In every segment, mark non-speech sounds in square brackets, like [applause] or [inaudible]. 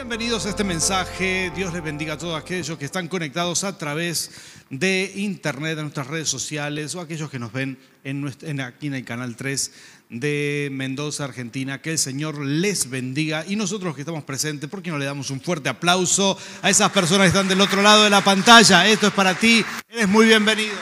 bienvenidos a este mensaje. Dios les bendiga a todos aquellos que están conectados a través de internet, de nuestras redes sociales o aquellos que nos ven en- aquí en el canal 3 de Mendoza, Argentina. Que el Señor les bendiga y nosotros que estamos presentes, ¿por qué no le damos un fuerte aplauso a esas personas que están del otro lado de la pantalla? Esto es para ti, eres muy bienvenido.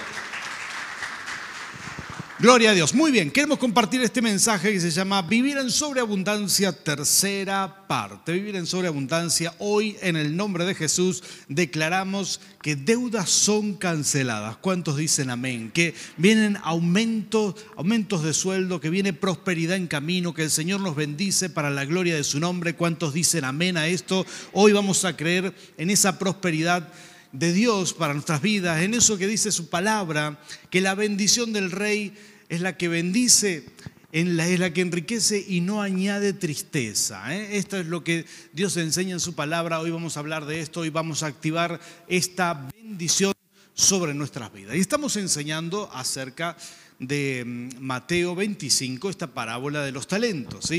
Gloria a Dios. Muy bien, queremos compartir este mensaje que se llama Vivir en sobreabundancia, tercera parte. Vivir en sobreabundancia. Hoy, en el nombre de Jesús, declaramos que deudas son canceladas. ¿Cuántos dicen amén? Que vienen aumentos, aumentos de sueldo, que viene prosperidad en camino, que el Señor nos bendice para la gloria de su nombre. ¿Cuántos dicen amén a esto? Hoy vamos a creer en esa prosperidad de Dios para nuestras vidas, en eso que dice su palabra, que la bendición del rey es la que bendice, es la que enriquece y no añade tristeza. ¿eh? Esto es lo que Dios enseña en su palabra. Hoy vamos a hablar de esto y vamos a activar esta bendición sobre nuestras vidas. Y estamos enseñando acerca de mm, Mateo 25, esta parábola de los talentos.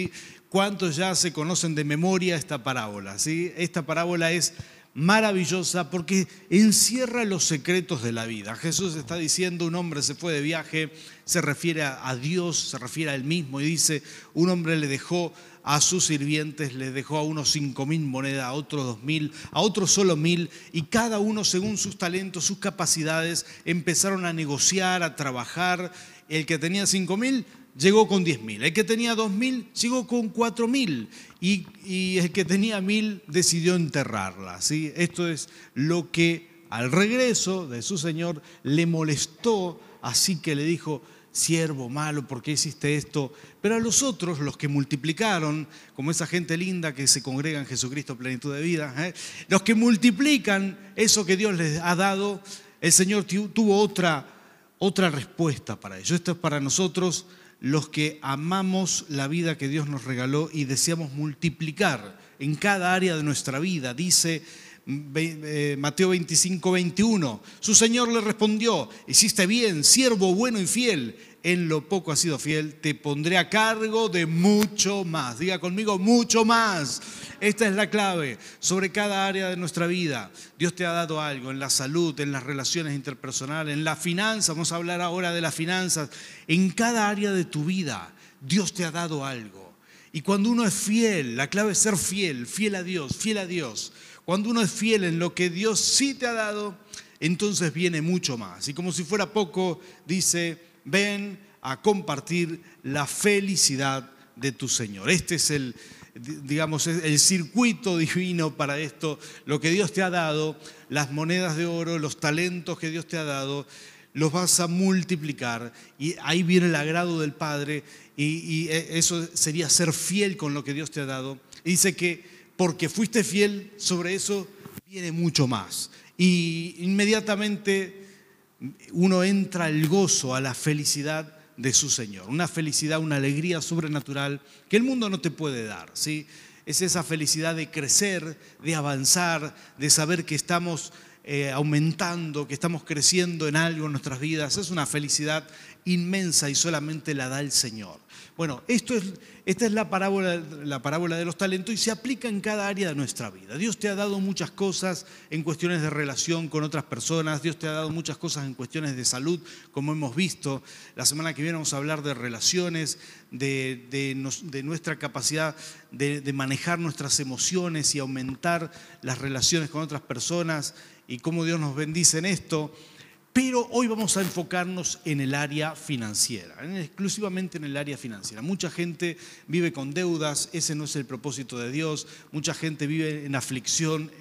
¿Cuántos ya se conocen de memoria esta parábola? Esta parábola es maravillosa porque encierra los secretos de la vida. Jesús está diciendo, un hombre se fue de viaje, se refiere a Dios, se refiere a él mismo y dice, un hombre le dejó a sus sirvientes, le dejó a unos cinco mil monedas, a otros dos mil, a otros solo mil, y cada uno según sus talentos, sus capacidades, empezaron a negociar, a trabajar. El que tenía cinco mil llegó con 10 mil. El que tenía 2 mil llegó con 4 mil. Y, y el que tenía mil decidió enterrarla. ¿sí? Esto es lo que al regreso de su señor le molestó, así que le dijo, siervo malo, ¿por qué hiciste esto? Pero a los otros, los que multiplicaron, como esa gente linda que se congrega en Jesucristo plenitud de vida, ¿eh? los que multiplican eso que Dios les ha dado, el Señor tu- tuvo otra, otra respuesta para ello. Esto es para nosotros los que amamos la vida que Dios nos regaló y deseamos multiplicar en cada área de nuestra vida. Dice ve- eh, Mateo 25, 21, su Señor le respondió, hiciste bien, siervo bueno y fiel, en lo poco has sido fiel, te pondré a cargo de mucho más. Diga conmigo, mucho más. Esta es la clave sobre cada área de nuestra vida. Dios te ha dado algo en la salud, en las relaciones interpersonales, en la finanza. Vamos a hablar ahora de las finanzas. En cada área de tu vida, Dios te ha dado algo. Y cuando uno es fiel, la clave es ser fiel, fiel a Dios, fiel a Dios. Cuando uno es fiel en lo que Dios sí te ha dado, entonces viene mucho más. Y como si fuera poco, dice, ven a compartir la felicidad de tu Señor. Este es el, digamos, el circuito divino para esto, lo que Dios te ha dado, las monedas de oro, los talentos que Dios te ha dado, los vas a multiplicar y ahí viene el agrado del Padre y, y eso sería ser fiel con lo que Dios te ha dado. Y dice que porque fuiste fiel sobre eso, viene mucho más. Y inmediatamente uno entra al gozo, a la felicidad de su Señor. Una felicidad, una alegría sobrenatural que el mundo no te puede dar. ¿sí? Es esa felicidad de crecer, de avanzar, de saber que estamos eh, aumentando, que estamos creciendo en algo en nuestras vidas. Es una felicidad inmensa y solamente la da el Señor. Bueno, esta es la parábola, la parábola de los talentos y se aplica en cada área de nuestra vida. Dios te ha dado muchas cosas en cuestiones de relación con otras personas, Dios te ha dado muchas cosas en cuestiones de salud, como hemos visto. La semana que viene vamos a hablar de relaciones, de nuestra capacidad de, de manejar nuestras emociones y aumentar las relaciones con otras personas y cómo Dios nos bendice en esto. Pero hoy vamos a enfocarnos en el área financiera, en- exclusivamente en el área financiera. Mucha gente vive con deudas, ese no es el propósito de Dios. Mucha gente vive en aflicción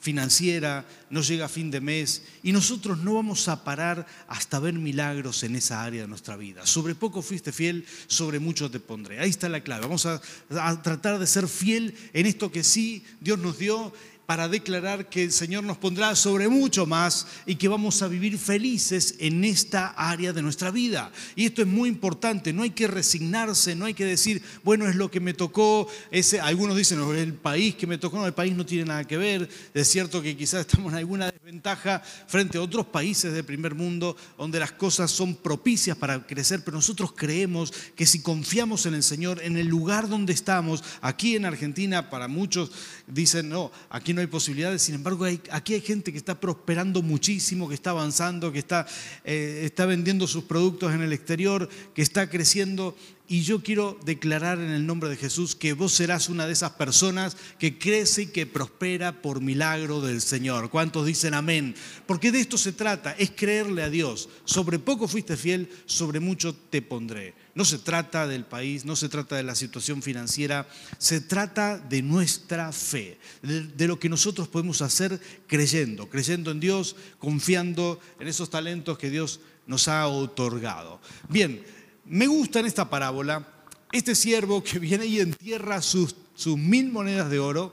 financiera, no llega a fin de mes y nosotros no vamos a parar hasta ver milagros en esa área de nuestra vida. Sobre poco fuiste fiel, sobre mucho te pondré. Ahí está la clave. Vamos a, a tratar de ser fiel en esto que sí Dios nos dio para declarar que el Señor nos pondrá sobre mucho más y que vamos a vivir felices en esta área de nuestra vida. Y esto es muy importante, no hay que resignarse, no hay que decir, bueno, es lo que me tocó, ese, algunos dicen, no, el país que me tocó, no, el país no tiene nada que ver, es cierto que quizás estamos en alguna desventaja frente a otros países del primer mundo donde las cosas son propicias para crecer, pero nosotros creemos que si confiamos en el Señor, en el lugar donde estamos, aquí en Argentina, para muchos dicen, no, aquí no hay posibilidades, sin embargo, aquí hay gente que está prosperando muchísimo, que está avanzando, que está, eh, está vendiendo sus productos en el exterior, que está creciendo y yo quiero declarar en el nombre de Jesús que vos serás una de esas personas que crece y que prospera por milagro del Señor. ¿Cuántos dicen amén? Porque de esto se trata, es creerle a Dios. Sobre poco fuiste fiel, sobre mucho te pondré. No se trata del país, no se trata de la situación financiera, se trata de nuestra fe, de, lo que nosotros podemos hacer creyendo, creyendo en Dios, confiando en esos talentos que Dios nos ha otorgado. Bien, me gusta en esta parábola este siervo que [laughs] viene y entierra sus, sus mil monedas de oro.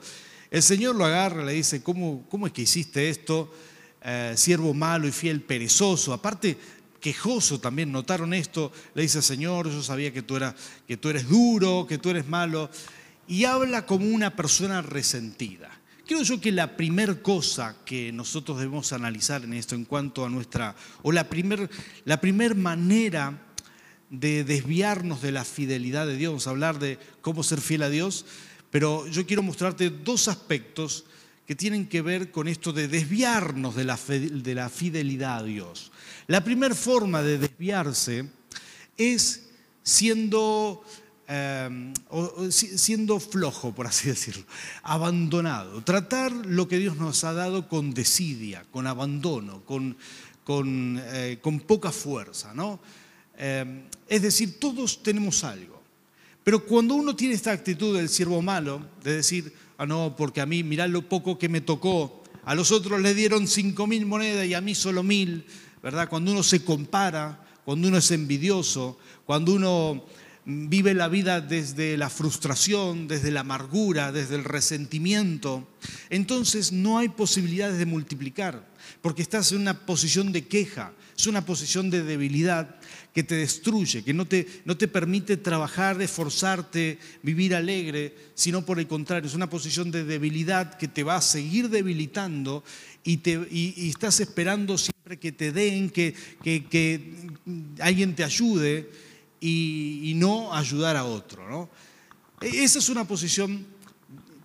El Señor lo agarra, le dice, ¿cómo, es que hiciste esto? Eh, siervo malo y fiel, perezoso. Aparte, quejoso también, notaron esto. Le dice, Señor, yo sabía que tú, que tú eres duro, que tú eres malo. Y habla como una persona resentida. Creo yo que la primera cosa que nosotros debemos analizar en esto en cuanto a nuestra, o la primera la primer manera de desviarnos de la fidelidad de Dios, hablar de cómo ser fiel a Dios, pero yo quiero mostrarte dos aspectos que tienen que ver con esto de desviarnos de la, de la fidelidad a Dios. La primera forma de desviarse es siendo, em, siendo flojo, por así [laughs] decirlo, abandonado. Tratar lo que Dios nos ha dado con desidia, con abandono, con, con, eh, con poca fuerza, ¿no? Em, es decir, todos tenemos algo. Pero cuando uno tiene esta actitud del siervo malo, de decir, ah, no, porque a mí, mirá lo poco que me tocó, a los otros le dieron cinco mil monedas y a mí solo mil, ¿verdad? Cuando uno se compara, cuando uno es envidioso, cuando uno vive la vida desde la frustración, desde la amargura, desde el resentimiento, entonces no hay posibilidades de multiplicar, porque estás en una posición de queja, es una posición de debilidad que te destruye, que no te, no te permite trabajar, esforzarte, vivir alegre, sino por el contrario, es una posición de debilidad que te va a seguir debilitando y, te, y, estás esperando siempre que te den, que, que, que alguien te ayude y, y, no ayudar a otro. ¿no? E, esa es una posición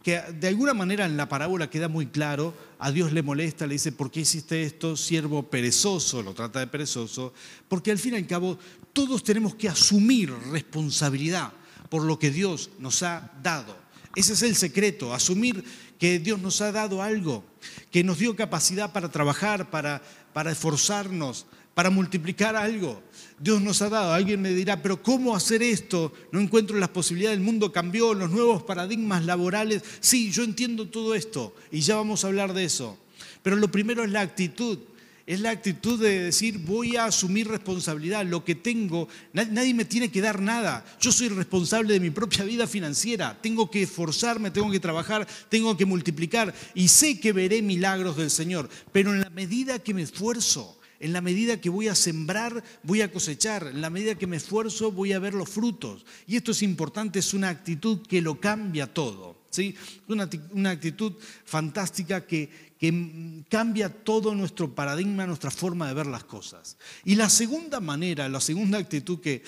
que de alguna manera en la parábola queda muy claro, a Dios le molesta, le dice, ¿por qué hiciste esto? Siervo perezoso, lo trata de perezoso, porque al fin y al cabo todos tenemos que asumir responsabilidad por lo que Dios nos ha dado. Ese es el secreto, asumir que Dios nos ha dado algo, que nos dio capacidad para trabajar, para, para esforzarnos, para multiplicar algo. Dios nos ha dado. Alguien me dirá, pero ¿cómo hacer esto? No encuentro las posibilidades, el mundo cambió, los nuevos paradigmas laborales. Sí, yo entiendo todo esto y ya vamos a hablar de eso. Pero lo primero es la actitud. Es la actitud de decir, voy a asumir responsabilidad, lo que tengo, nadie me tiene que dar nada. Yo soy responsable de mi propia vida financiera. Tengo que esforzarme, tengo que trabajar, tengo que multiplicar y sé que veré milagros del Señor. Pero en la medida que me esfuerzo, en la medida que voy a sembrar, voy a cosechar. En la medida que me esfuerzo, voy a ver los frutos. Y esto es importante, es una actitud que lo cambia todo. ¿sí? Una, una actitud fantástica que, cambia todo nuestro paradigma, nuestra forma de ver las cosas. Y la segunda manera, la segunda actitud que,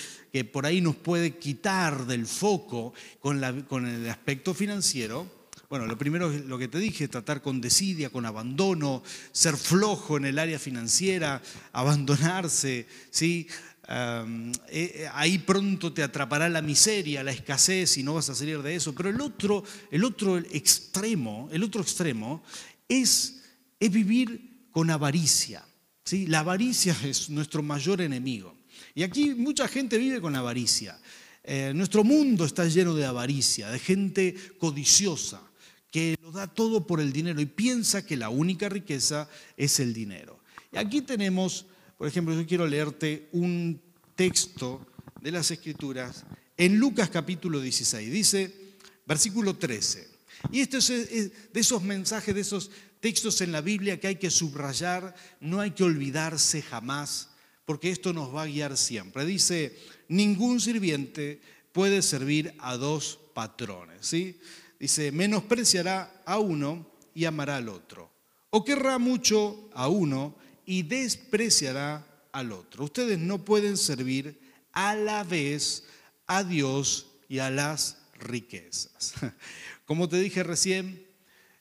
por ahí nos puede quitar del foco con el aspecto financiero, bueno, lo primero es lo que te dije, tratar con desidia, con abandono, ser flojo en el área financiera, abandonarse, ¿sí? Eh, eh, ahí pronto te atrapará la miseria, la escasez y no vas a salir de eso. Pero el otro, el otro extremo, el otro extremo es, es vivir con avaricia. ¿sí? La avaricia es nuestro mayor enemigo. Y aquí mucha gente vive con avaricia. Eh, nuestro mundo está lleno de avaricia, de gente codiciosa que lo da todo por el dinero y piensa que la única riqueza es el dinero. Y aquí tenemos, por ejemplo, yo quiero leerte un texto de las Escrituras en Lucas capítulo 16. Dice, versículo 13. Y esto es de esos mensajes, de esos textos en la Biblia que hay que subrayar, no hay que olvidarse jamás, porque esto nos va a guiar siempre. Dice, ningún sirviente puede servir a dos patrones. ¿sí? Dice, menospreciará a uno y amará al otro. o querrá mucho a uno y despreciará al otro. Ustedes no pueden servir a la vez a Dios y a las riquezas. [laughs] Como te dije recién,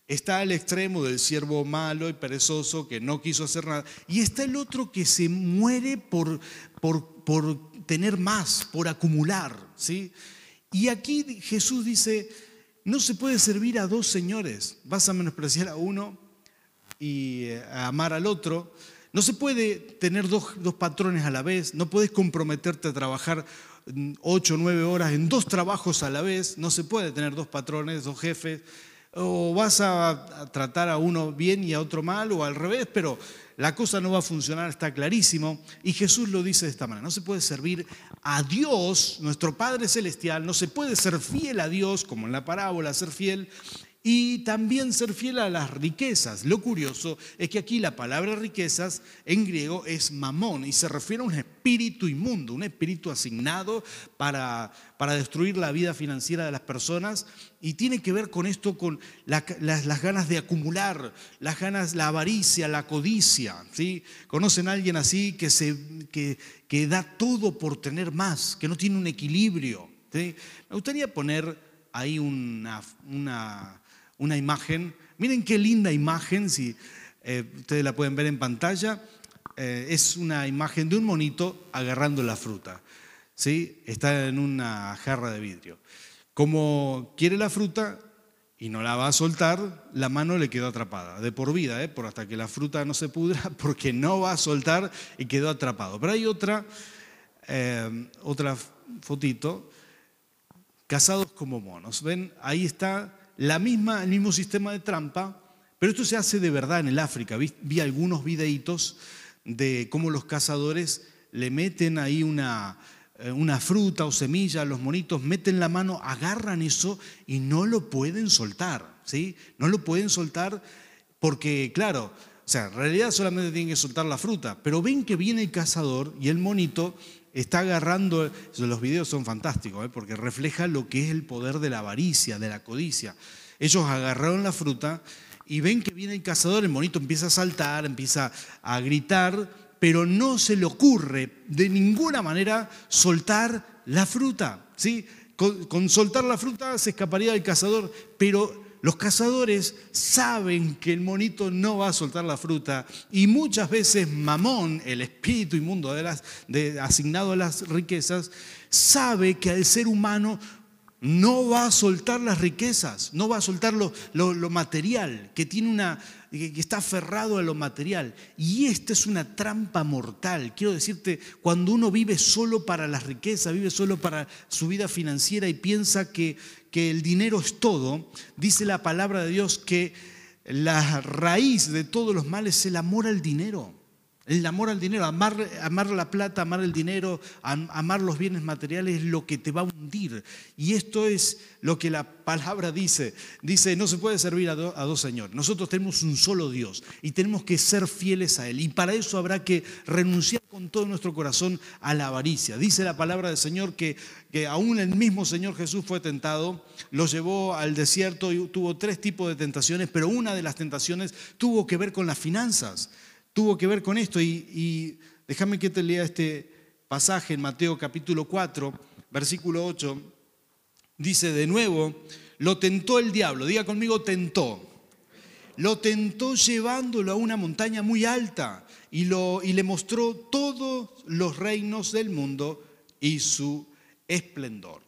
está al extremo del siervo malo y perezoso que no quiso hacer nada. Y está el otro que se muere por, por, por tener más, por acumular. ¿sí? Y aquí Jesús dice, no se puede servir a dos señores. Vas a menospreciar a uno y eh, a amar al otro. No se puede tener dos, dos patrones a la vez. No puedes comprometerte a trabajar mm, ocho o nueve horas en dos trabajos a la vez. No se puede tener dos patrones, dos jefes o vas a, tratar a uno bien y a otro mal, o al revés, pero la cosa no va a funcionar, está clarísimo. Y Jesús lo dice de esta manera, no se puede servir a Dios, nuestro Padre Celestial, no se puede ser fiel a Dios, como en la parábola, ser fiel, y también ser fiel a las riquezas. Lo curioso es que aquí la palabra riquezas en griego es mamón y se refiere a un espíritu inmundo, un espíritu asignado para, para destruir la vida financiera de las personas y tiene que ver con esto, con las, ganas de acumular, las ganas, la avaricia, la codicia. ¿sí? ¿Conocen a alguien así que, se, que, que da todo por tener más, que no tiene un equilibrio? Me gustaría poner ahí una, una una imagen. Miren qué linda imagen, si eh, ustedes la pueden ver en pantalla. Eh, es una imagen de un monito agarrando la fruta. ¿sí? Está en una jarra de vidrio. Como quiere la fruta y no la va a soltar, la mano le quedó atrapada, de por vida, ¿eh? por hasta que la fruta no se pudra, [laughs] porque no va a soltar y quedó atrapado. Pero hay otra, otra fotito, casados como monos. ¿Ven? Ahí está la misma, el mismo sistema de trampa, pero esto se hace de verdad en el África. Vi, algunos videitos de cómo los cazadores le meten ahí una, eh, una fruta o semilla los monitos, meten la mano, agarran eso y no lo pueden soltar, ¿sí? No lo pueden soltar porque, claro, o sea, en realidad solamente tienen que soltar la fruta, pero ven que viene el cazador y el monito está agarrando, los videos son fantásticos, ¿eh? porque refleja lo que es el poder de la avaricia, de la codicia. Ellos agarraron la fruta y ven que viene el cazador, el monito empieza a saltar, empieza a gritar, pero no se le ocurre de ninguna manera soltar la fruta. ¿sí? Con, con soltar la fruta se escaparía del cazador, pero los cazadores saben que el monito no va a soltar la fruta y muchas veces Mamón, el espíritu inmundo de las, asignado a las riquezas, sabe que al ser humano no va a soltar las riquezas, no va a soltar lo, lo, material, que, tiene una, que está aferrado a lo material. Y esta es una trampa mortal. Quiero decirte, cuando uno vive solo para las riquezas, vive solo para su vida financiera y piensa que, que el dinero es todo, dice la palabra de Dios que la raíz de todos los males es el amor al dinero. El amor al dinero, amar, amar la plata, amar el dinero, amar los bienes materiales es lo que te va a hundir. Y esto es lo que la palabra dice. Dice, no se puede servir a, a dos señores. Nosotros tenemos un solo Dios y tenemos que ser fieles a Él. Y para eso habrá que renunciar con todo nuestro corazón a la avaricia. Dice la palabra del Señor que, que aún el mismo Señor Jesús fue tentado, lo llevó al desierto y tuvo tres tipos de tentaciones, pero una de las tentaciones tuvo que ver con las finanzas tuvo que ver con esto. Y, déjame que te lea este pasaje en Mateo capítulo 4, versículo 8. Dice de nuevo, lo tentó el diablo, diga conmigo, tentó. Lo tentó llevándolo a una montaña muy alta y, lo, y le mostró todos los reinos del mundo y su esplendor.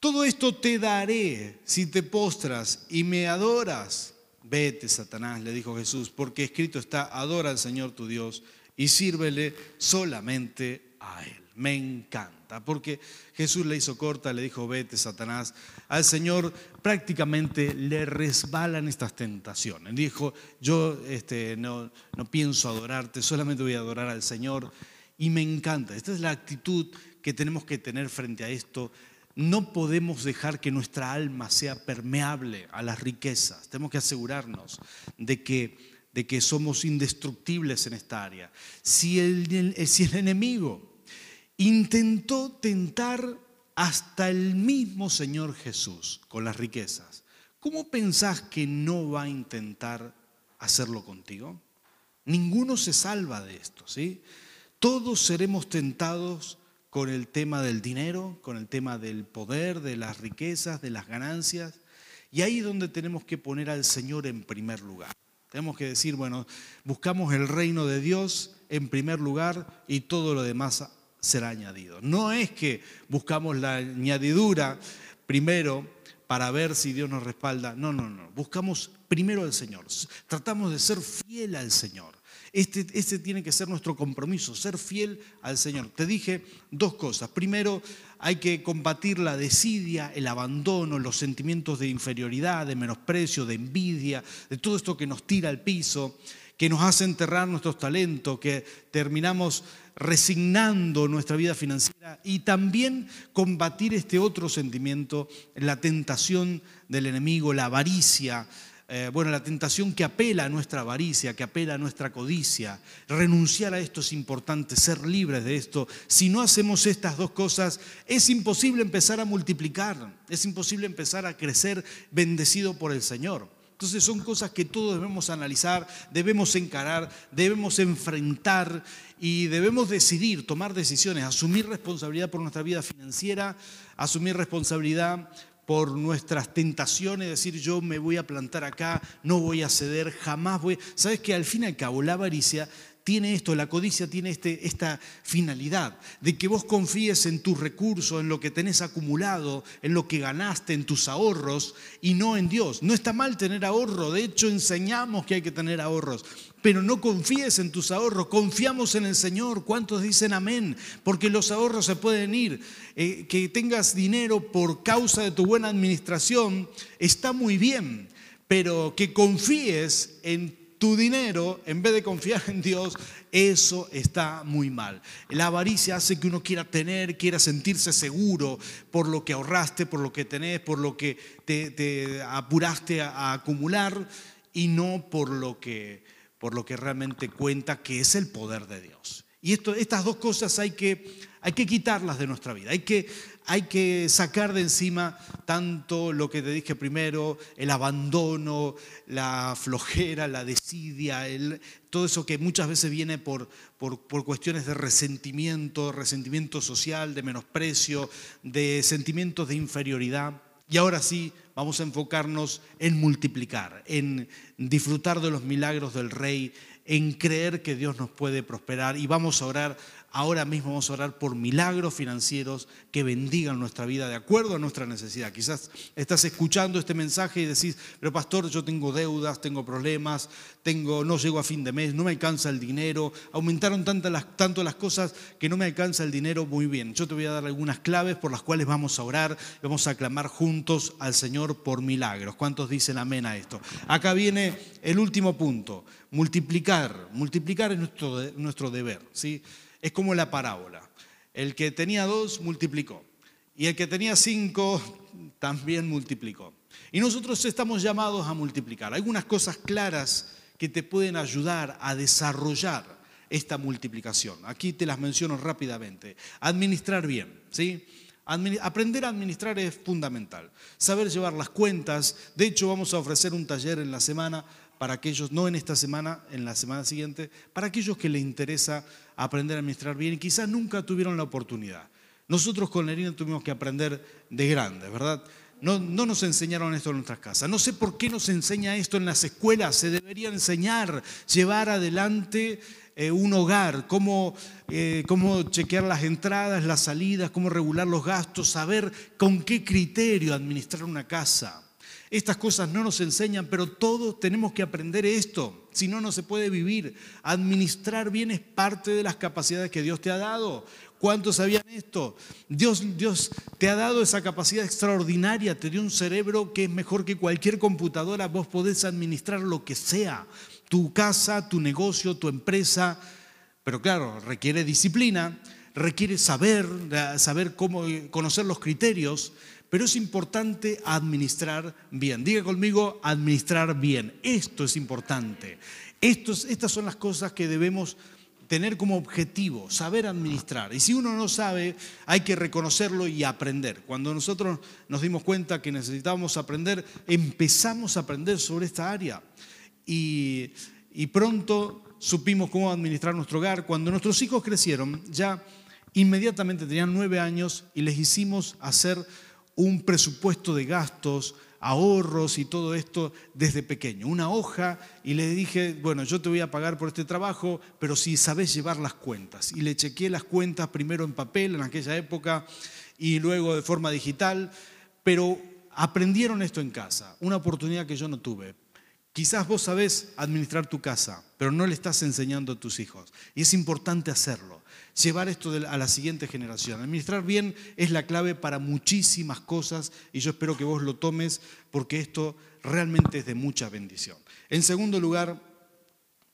Todo esto te daré si te postras y me adoras. Vete, Satanás, le dijo Jesús, porque escrito está, adora al Señor tu Dios y sírvele solamente a Él. Me encanta, porque Jesús le hizo corta, le dijo, vete, Satanás. Al Señor prácticamente le resbalan estas tentaciones. Dijo, yo este, no, no pienso adorarte, solamente voy a adorar al Señor. Y me encanta, esta es la actitud que tenemos que tener frente a esto no podemos dejar que nuestra alma sea permeable a las riquezas. Tenemos que asegurarnos de que, de que somos indestructibles en esta área. Si el, si el enemigo intentó tentar hasta el mismo Señor Jesús con las riquezas, ¿cómo pensás que no va a intentar hacerlo contigo? Ninguno se salva de esto, ¿sí? Todos seremos tentados con el tema del dinero, con el tema del poder, de las riquezas, de las ganancias. Y ahí es donde tenemos que poner al Señor en primer lugar. Tenemos que decir, bueno, buscamos el reino de Dios en primer lugar y todo lo demás será añadido. No es que buscamos la añadidura primero para ver si Dios nos respalda. No, no, no. Buscamos primero al Señor. Tratamos de ser fiel al Señor. Este, este, tiene que ser nuestro compromiso, ser fiel al Señor. Te dije dos cosas. Primero, hay que combatir la desidia, el abandono, los sentimientos de inferioridad, de menosprecio, de envidia, de todo esto que nos tira al piso, que nos hace enterrar nuestros talentos, que terminamos resignando nuestra vida financiera y también combatir este otro sentimiento, la tentación del enemigo, la avaricia, eh, bueno, la tentación que apela a nuestra avaricia, que apela a nuestra codicia. Renunciar a esto es importante, ser libres de esto. Si no hacemos estas dos cosas, es imposible empezar a multiplicar, es imposible empezar a crecer bendecido por el Señor. Entonces son cosas que todos debemos analizar, debemos encarar, debemos enfrentar y debemos decidir, tomar decisiones, asumir responsabilidad por nuestra vida financiera, asumir responsabilidad por nuestras tentaciones, decir yo me voy a plantar acá, no voy a ceder, jamás voy. Sabes que al fin y al cabo la avaricia tiene esto, la codicia tiene este, esta finalidad, de que vos confíes en tus recursos, en lo que tenés acumulado, en lo que ganaste, en tus ahorros y no en Dios. No está mal tener ahorro, de hecho enseñamos que hay que tener ahorros, pero no confíes en tus ahorros, confiamos en el Señor. ¿Cuántos dicen amén? Porque los ahorros se pueden ir. Eh, que tengas dinero por causa de tu buena administración está muy bien, pero que confíes en tu dinero en vez de confiar en Dios, eso está muy mal. La avaricia hace que uno quiera tener, quiera sentirse seguro por lo que ahorraste, por lo que tenés, por lo que te, apuraste a acumular y no por lo que por lo que realmente cuenta, que es el poder de Dios. Y estas dos cosas hay que, hay que quitarlas de nuestra vida, hay que, hay que sacar de encima tanto lo que te dije primero, el abandono, la flojera, la desidia, todo eso que muchas veces viene por, por, por cuestiones de resentimiento, resentimiento social, de menosprecio, de sentimientos de inferioridad. Y ahora sí, vamos a enfocarnos en multiplicar, en disfrutar de los milagros del Rey, en creer que Dios nos puede prosperar y vamos a orar Ahora mismo vamos a orar por milagros financieros que bendigan nuestra vida de acuerdo a nuestra necesidad. Quizás estás escuchando este mensaje y decís, pero pastor, yo tengo deudas, tengo problemas, tengo, no llego a fin de mes, no me alcanza el dinero, aumentaron tanto las, tanto las cosas que no me alcanza el dinero. Muy bien, yo te voy a dar algunas claves por las cuales vamos a orar, vamos a clamar juntos al Señor por milagros. ¿Cuántos dicen amén a esto? Acá viene el último punto, multiplicar. Multiplicar es nuestro, nuestro deber, ¿sí? Es como la parábola. El que tenía dos multiplicó y el que tenía cinco también multiplicó. Y nosotros estamos llamados a multiplicar. Algunas cosas claras que te pueden ayudar a desarrollar esta multiplicación. Aquí te las menciono rápidamente. Administrar bien, ¿sí? Aprender a administrar es fundamental. Saber llevar las cuentas. De hecho, vamos a ofrecer un taller en la semana para aquellos, no en esta semana, en la semana siguiente, para aquellos que les interesa aprender a administrar bien y quizás nunca tuvieron la oportunidad. Nosotros con Lerina tuvimos que aprender de grandes, ¿verdad? No, no, nos enseñaron esto en nuestras casas. No sé por qué nos enseña esto en las escuelas. Se debería enseñar, llevar adelante eh, un hogar, cómo, eh, cómo chequear las entradas, las salidas, cómo regular los gastos, saber con qué criterio administrar una casa. Estas cosas no nos enseñan, pero todos tenemos que aprender esto. Si no, no se puede vivir. Administrar bien es parte de las capacidades que Dios te ha dado. ¿Cuántos sabían esto? Dios, Dios te ha dado esa capacidad extraordinaria, te dio un cerebro que es mejor que cualquier computadora. Vos podés administrar lo que sea, tu casa, tu negocio, tu empresa. Pero claro, requiere disciplina, requiere saber, saber cómo conocer los criterios, pero es importante administrar bien. Diga conmigo, administrar bien. Esto es importante. estas son las cosas que debemos tener como objetivo, saber administrar. Y si uno no sabe, hay que reconocerlo y aprender. Cuando nosotros nos dimos cuenta que necesitábamos aprender, empezamos a aprender sobre esta área. y, y pronto supimos cómo administrar nuestro hogar. Cuando nuestros hijos crecieron, ya inmediatamente tenían nueve años y les hicimos hacer un presupuesto de gastos, ahorros y todo esto desde pequeño. Una hoja y le dije, bueno, yo te voy a pagar por este trabajo, pero si sabes llevar las cuentas. Y le chequeé las cuentas primero en papel en aquella época y luego de forma digital, pero aprendieron esto en casa, una oportunidad que yo no tuve. Quizás vos sabés administrar tu casa, pero no le estás enseñando a tus hijos. Y es importante hacerlo llevar esto a la siguiente generación. Administrar bien es la clave para muchísimas cosas y yo espero que vos lo tomes porque esto realmente es de mucha bendición. En segundo lugar,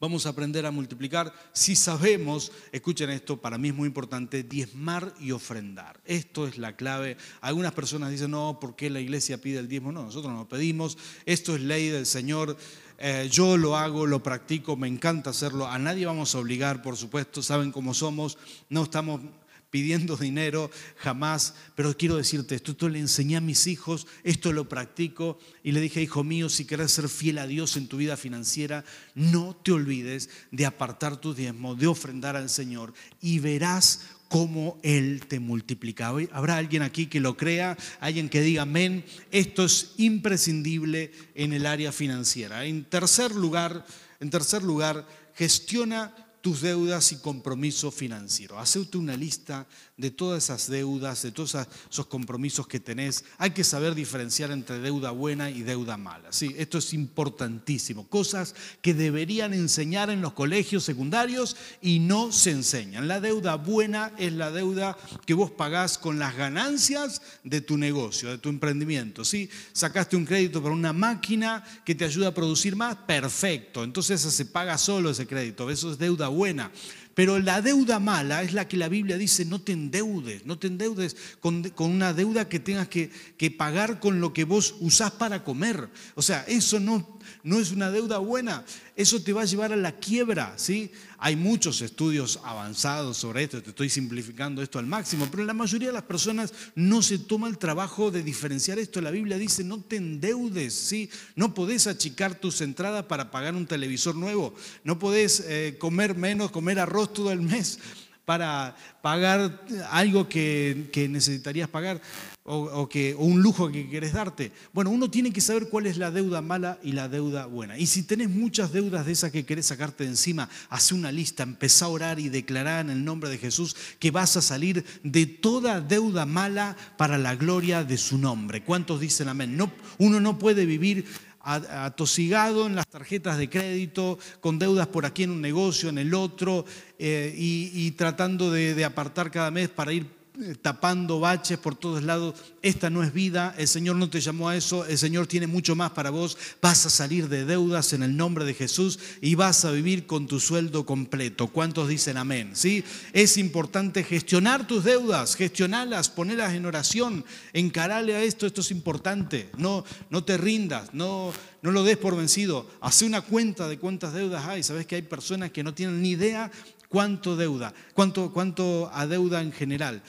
vamos a aprender a multiplicar si sabemos, escuchen esto, para mí es muy importante, diezmar y ofrendar. Esto es la clave. Algunas personas dicen, no, ¿por qué la iglesia pide el diezmo? No, nosotros no pedimos. Esto es ley del Señor. Eh, yo lo hago, lo practico, me encanta hacerlo. A nadie vamos a obligar, por supuesto, saben cómo somos, no estamos pidiendo [laughs] dinero, jamás, pero quiero decirte, esto, esto le enseñé a mis hijos, esto lo practico. Y le dije, hijo mío, si querés ser fiel a Dios en tu vida financiera, no te olvides de apartar tu diezmo, de ofrendar al Señor. Y verás cómo Él te multiplica. Habrá alguien aquí que lo crea, alguien que diga amén. Esto es imprescindible en el área financiera. En tercer lugar, en tercer lugar, gestiona tus deudas y compromiso financiero. Hacete una lista de todas esas deudas, de todos esos compromisos que tenés. Hay que saber diferenciar entre deuda buena y deuda mala. Sí, esto es importantísimo. Cosas que deberían enseñar en los colegios secundarios y no se enseñan. La deuda buena es la deuda que vos pagás con las ganancias de tu negocio, de tu emprendimiento. ¿sí? Sacaste un crédito para una máquina que te ayuda a producir más, perfecto. Entonces se paga solo ese crédito. Eso es deuda buena. Pero la deuda mala es la que la Biblia dice, no te endeudes, no te endeudes con, una deuda que tengas que, que, pagar con lo que vos usás para comer. O sea, eso no, no es una deuda buena, eso te va a llevar a la quiebra, ¿sí? Hay muchos estudios avanzados sobre esto, te estoy simplificando esto al máximo, pero la mayoría de las personas no se toma el trabajo de diferenciar esto. La Biblia dice, no te endeudes, ¿sí? No podés achicar tus entradas para pagar un televisor nuevo, no podés eh, comer menos, comer arroz todo el mes para pagar algo que, necesitarías pagar o, que, un lujo que querés darte. Bueno, uno tiene que saber cuál es la deuda mala y la deuda buena. Y si tenés muchas deudas de esas que querés sacarte de encima, hace una lista, empezá a orar y declarar en el nombre de Jesús que vas a salir de toda deuda mala para la gloria de su nombre. ¿Cuántos dicen amén? No, uno no puede vivir atosigado en las tarjetas de crédito, con deudas por aquí en un negocio, en el otro, eh, y, tratando de, apartar cada mes para ir tapando baches por todos lados. Esta no es vida, el Señor no te llamó a eso, el Señor tiene mucho más para vos. Vas a salir de deudas en el nombre de Jesús y vas a vivir con tu sueldo completo. ¿Cuántos dicen amén? ¿Sí? Es importante gestionar tus deudas, gestionarlas, ponerlas en oración, encararle a esto, esto es importante. No, no te rindas, no, no lo des por vencido. Hace una cuenta de cuántas deudas hay. Sabes que hay personas que no tienen ni idea cuánto deuda, cuánto, cuánto adeuda en general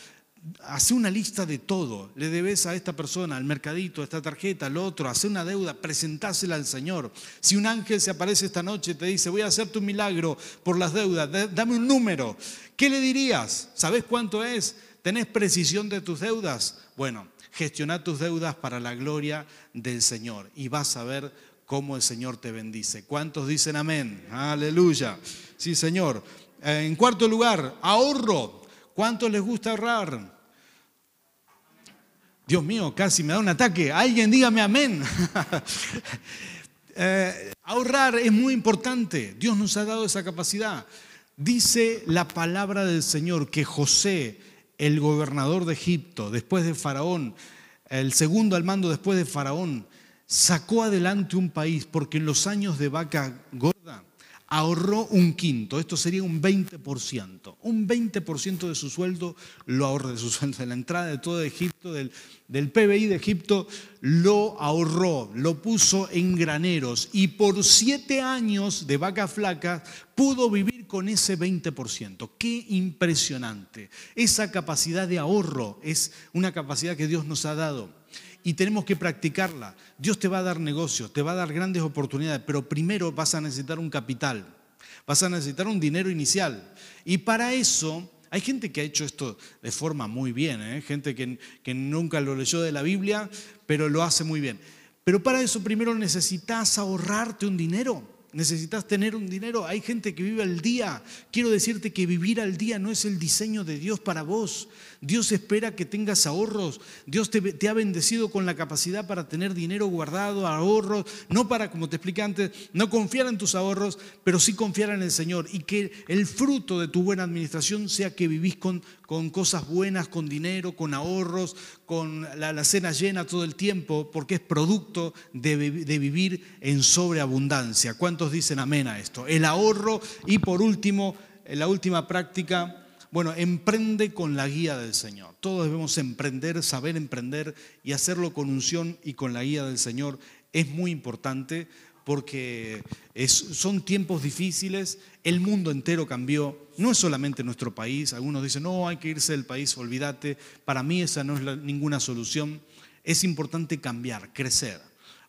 hace una lista de todo. Le debes a esta persona, al mercadito, a esta tarjeta, al otro, hace una deuda, presentásela al Señor. Si un ángel se aparece esta noche y te dice, voy a hacerte un milagro por las deudas, dame un número, ¿qué le dirías? ¿Sabes cuánto es? ¿Tenés precisión de tus deudas? Bueno, gestiona tus deudas para la gloria del Señor y vas a ver cómo el Señor te bendice. ¿Cuántos dicen amén? Aleluya. Sí, Señor. En cuarto lugar, ahorro. ¿Cuántos les gusta ahorrar? Dios mío, casi me da un ataque. Alguien dígame amén. [laughs] Eh, ahorrar es muy importante. Dios nos ha dado esa capacidad. Dice la palabra del Señor que José, el gobernador de Egipto, después de Faraón, el segundo al mando después de Faraón, sacó adelante un país porque en los años de vaca ahorró un quinto, esto sería un 20%. Un 20% de su sueldo lo ahorró, de su sueldo, de la entrada de todo Egipto, del, del PBI de Egipto, lo ahorró, lo puso en graneros y por siete años de vaca flaca pudo vivir con ese 20%. Qué impresionante. Esa capacidad de ahorro es una capacidad que Dios nos ha dado. Y tenemos que practicarla. Dios te va a dar negocios, te va a dar grandes oportunidades, pero primero vas a necesitar un capital, vas a necesitar un dinero inicial. Y para eso hay gente que ha hecho esto de forma muy bien, ¿eh? gente que, que nunca lo leyó de la Biblia, pero lo hace muy bien. Pero para eso primero necesitas ahorrarte un dinero. Necesitas tener un dinero. Hay gente que vive al día. Quiero decirte que vivir al día no es el diseño de Dios para vos. Dios espera que tengas ahorros. Dios te, ha bendecido con la capacidad para tener dinero guardado, ahorros. No para, como te expliqué antes, no confiar en tus ahorros, pero sí confiar en el Señor. Y que el fruto de tu buena administración sea que vivís con, con cosas buenas, con dinero, con ahorros, con la, cena llena todo el tiempo, porque es producto de, de vivir en sobreabundancia. ¿Cuántos dicen amén a esto? El ahorro y por último, la última práctica, bueno, emprende con la guía del Señor. Todos debemos emprender, saber emprender y hacerlo con unción y con la guía del Señor. Es muy importante porque son tiempos difíciles, el mundo entero cambió, no es solamente nuestro país, algunos dicen, no, hay que irse del país, olvídate, para mí esa no es ninguna solución, es importante cambiar, crecer.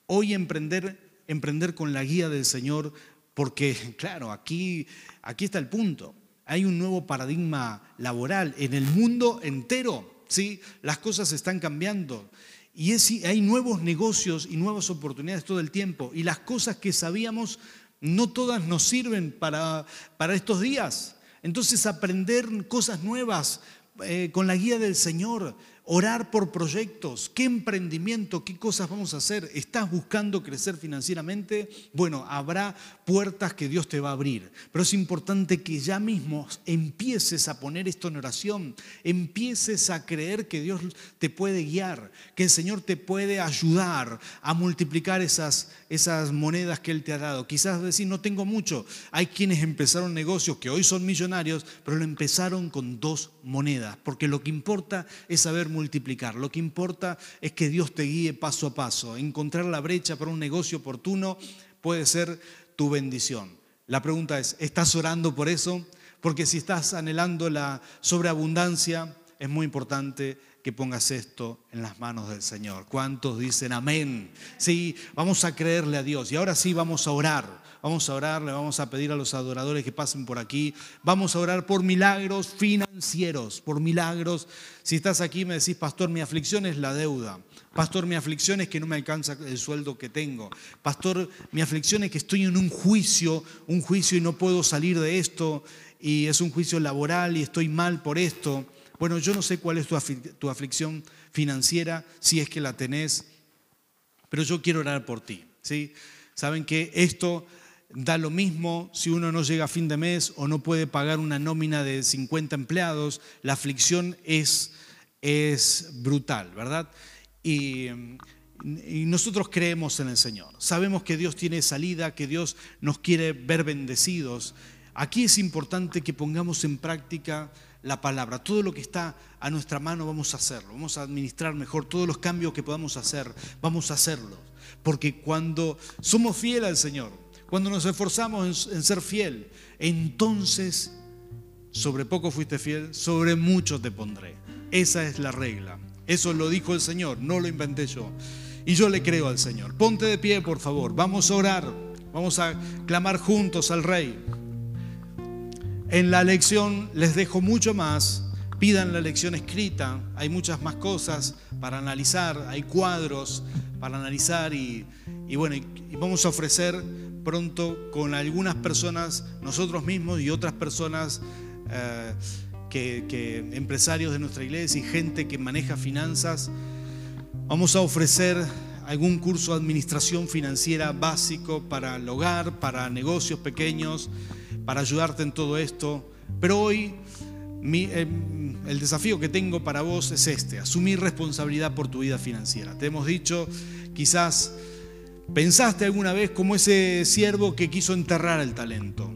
Hoy emprender, emprender con la guía del Señor, porque [laughs] claro, aquí, aquí está el punto, hay un nuevo paradigma laboral en el mundo entero, ¿sí? las cosas están cambiando. Y hay nuevos negocios y nuevas oportunidades todo el tiempo. Y las cosas que sabíamos, no todas nos sirven para, para estos días. Entonces aprender cosas nuevas eh, con la guía del Señor, orar por proyectos, qué emprendimiento, qué cosas vamos a hacer. ¿Estás buscando crecer financieramente? Bueno, habrá puertas que Dios te va a abrir, pero es importante que ya mismo empieces a poner esto en oración, empieces a creer que Dios te puede guiar, que el Señor te puede ayudar a multiplicar esas, esas monedas que Él te ha dado. Quizás decir, no tengo mucho. Hay quienes empezaron negocios que hoy son millonarios, pero lo empezaron con dos monedas, porque lo que importa es saber multiplicar. Lo que importa es que Dios te guíe paso a paso. Encontrar la brecha para un negocio oportuno puede ser tu bendición. La pregunta es, ¿estás orando por eso? Porque si estás anhelando la sobreabundancia, es muy importante que pongas esto en las manos del Señor. ¿Cuántos dicen amén? Sí, vamos a creerle a Dios. Y ahora sí vamos a orar. Vamos a orar, le vamos a pedir a los adoradores que pasen por aquí. Vamos a orar por milagros financieros, por milagros. Si estás aquí me decís, pastor, mi aflicción es la deuda. Pastor, mi aflicción es que no me alcanza el sueldo que tengo. Pastor, mi aflicción es que estoy en un juicio, un juicio y no puedo salir de esto. Y es un juicio laboral y estoy mal por esto. Bueno, yo no sé cuál es tu aflicción financiera, si es que la tenés, pero yo quiero orar por ti. ¿sí? Saben que esto da lo mismo si uno no llega a fin de mes o no puede pagar una nómina de 50 empleados, la aflicción es, brutal, ¿verdad? Y, nosotros creemos en el Señor, sabemos que Dios tiene salida, que Dios nos quiere ver bendecidos. Aquí es importante que pongamos en práctica la palabra. Todo lo que está a nuestra mano vamos a hacerlo, vamos a administrar mejor todos los cambios que podamos hacer, vamos a hacerlos. Porque cuando somos fieles al Señor, cuando nos esforzamos en, ser fiel, entonces sobre poco fuiste fiel, sobre mucho te pondré. Esa es la regla. Eso lo dijo el Señor, no lo inventé yo. Y yo le creo al Señor. Ponte de pie, por favor. Vamos a orar. Vamos a clamar juntos al Rey. En la lección les dejo mucho más. Pidan la lección escrita. Hay muchas más cosas para analizar. Hay cuadros para analizar. Y, bueno, vamos a ofrecer pronto con algunas personas, nosotros mismos y otras personas, eh, que, empresarios de nuestra iglesia y gente que maneja finanzas, vamos a ofrecer algún curso de administración financiera básico para el hogar, para negocios pequeños, para ayudarte en todo esto. Pero hoy eh, el desafío que tengo para vos es este, asumir responsabilidad por tu vida financiera. Te hemos dicho, quizás ¿Pensaste alguna vez como ese siervo que quiso enterrar el talento?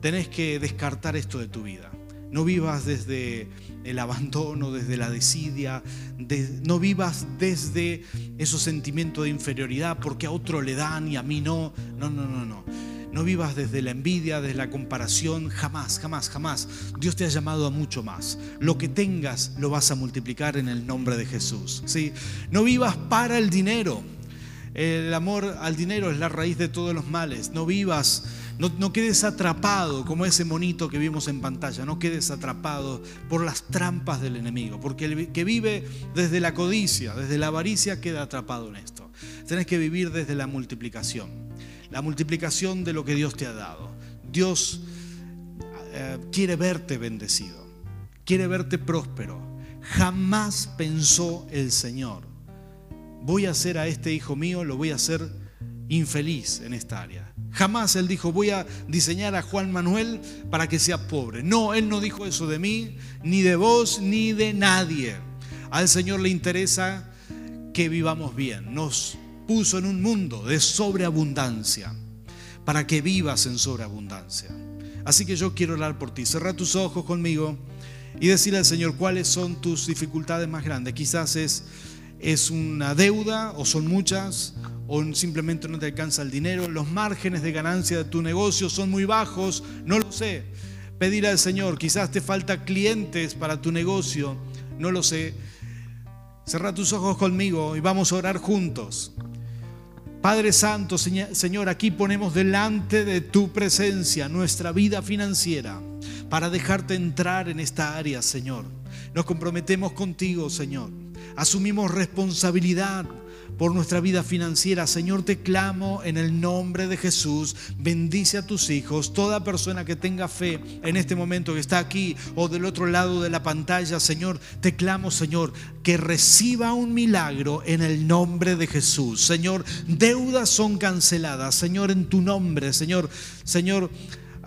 Tenés que descartar esto de tu vida. No vivas desde el abandono, desde la desidia, no vivas desde esos sentimientos de inferioridad porque a otro le dan y a mí no. No, no, no, no. No vivas desde la envidia, desde la comparación, jamás, jamás, jamás. Dios te ha llamado a mucho más. Lo que tengas lo vas a multiplicar en el nombre de Jesús. ¿sí? No vivas para el dinero. El amor al dinero es la raíz de todos los males. No vivas, no, quedes atrapado como ese monito que vimos en pantalla. No quedes atrapado por las trampas del enemigo. Porque el que vive desde la codicia, desde la avaricia, queda atrapado en esto. Tenés que vivir desde la multiplicación la multiplicación de lo que Dios te ha dado. Dios eh, quiere verte bendecido, quiere verte próspero. Jamás pensó el Señor, voy a hacer a este hijo mío, lo voy a hacer infeliz en esta área. Jamás Él dijo, voy a diseñar a Juan Manuel para que sea pobre. No, Él no dijo eso de mí, ni de vos, ni de nadie. Al Señor le interesa que vivamos bien. Nos puso en un mundo de sobreabundancia para que vivas en sobreabundancia. Así que yo quiero orar por ti. Cerra tus ojos conmigo y decirle al Señor cuáles son tus dificultades más grandes. Quizás es, es una deuda o son muchas o simplemente no te alcanza el dinero. Los márgenes de ganancia de tu negocio son muy bajos, no lo sé. Pedir al Señor, quizás te falta clientes para tu negocio, no lo sé. Cerra tus ojos conmigo y vamos a orar juntos. Padre Santo, Señor, aquí ponemos delante de tu presencia nuestra vida financiera para dejarte entrar en esta área, Señor. Nos comprometemos contigo, Señor. Asumimos responsabilidad por nuestra vida financiera. Señor, te clamo en el nombre de Jesús. Bendice a tus hijos. Toda persona que tenga fe en este momento, que está aquí o del otro lado de la pantalla, Señor, te clamo, Señor, que reciba un milagro en el nombre de Jesús. Señor, deudas son canceladas. Señor, en tu nombre, Señor, Señor.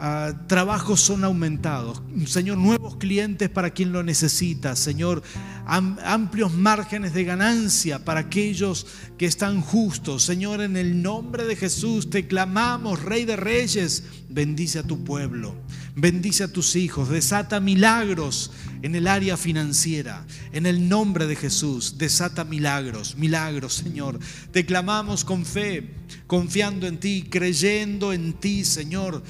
Ah, trabajos son aumentados. Señor, nuevos clientes para quien lo necesita. Señor, amplios márgenes de ganancia para aquellos que están justos. Señor, en el nombre de Jesús te clamamos, Rey de Reyes, bendice a tu pueblo. Bendice a tus hijos, desata milagros en el área financiera. En el nombre de Jesús, desata milagros, milagros, Señor. Te clamamos con fe, confiando en ti, creyendo en ti, Señor.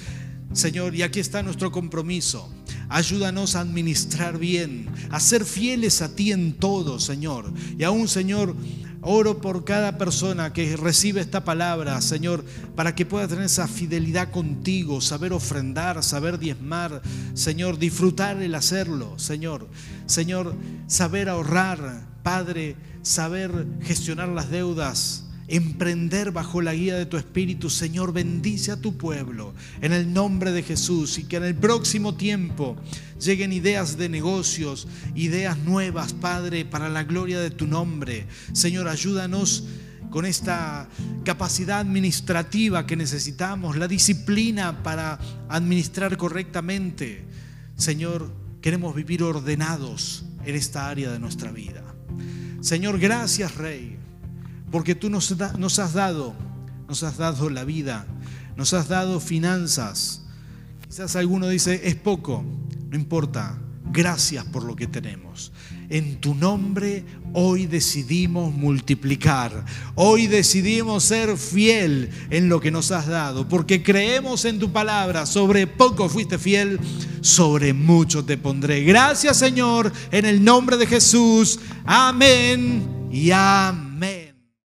Señor, y aquí está nuestro compromiso. Ayúdanos a administrar bien, a ser fieles a ti en todo, Señor. Y aún, Señor, oro por cada persona que recibe esta palabra, Señor, para que pueda tener esa fidelidad contigo, saber ofrendar, saber diezmar, Señor, disfrutar el hacerlo, Señor. Señor, saber ahorrar, Padre, saber gestionar las deudas emprender bajo la guía de tu Espíritu. Señor, bendice a tu pueblo en el nombre de Jesús y que en el próximo tiempo lleguen ideas de negocios, ideas nuevas, Padre, para la gloria de tu nombre. Señor, ayúdanos con esta capacidad administrativa que necesitamos, la disciplina para administrar correctamente. Señor, queremos vivir ordenados en esta área de nuestra vida. Señor, gracias Rey porque tú nos, has dado, nos has dado la vida, nos has dado finanzas. Quizás alguno dice, es poco, no importa, gracias por lo que tenemos. En tu nombre hoy decidimos multiplicar, hoy decidimos ser fiel en lo que nos has dado, porque creemos en tu palabra, sobre poco fuiste fiel, sobre mucho te pondré. Gracias Señor, en el nombre de Jesús, amén y amén.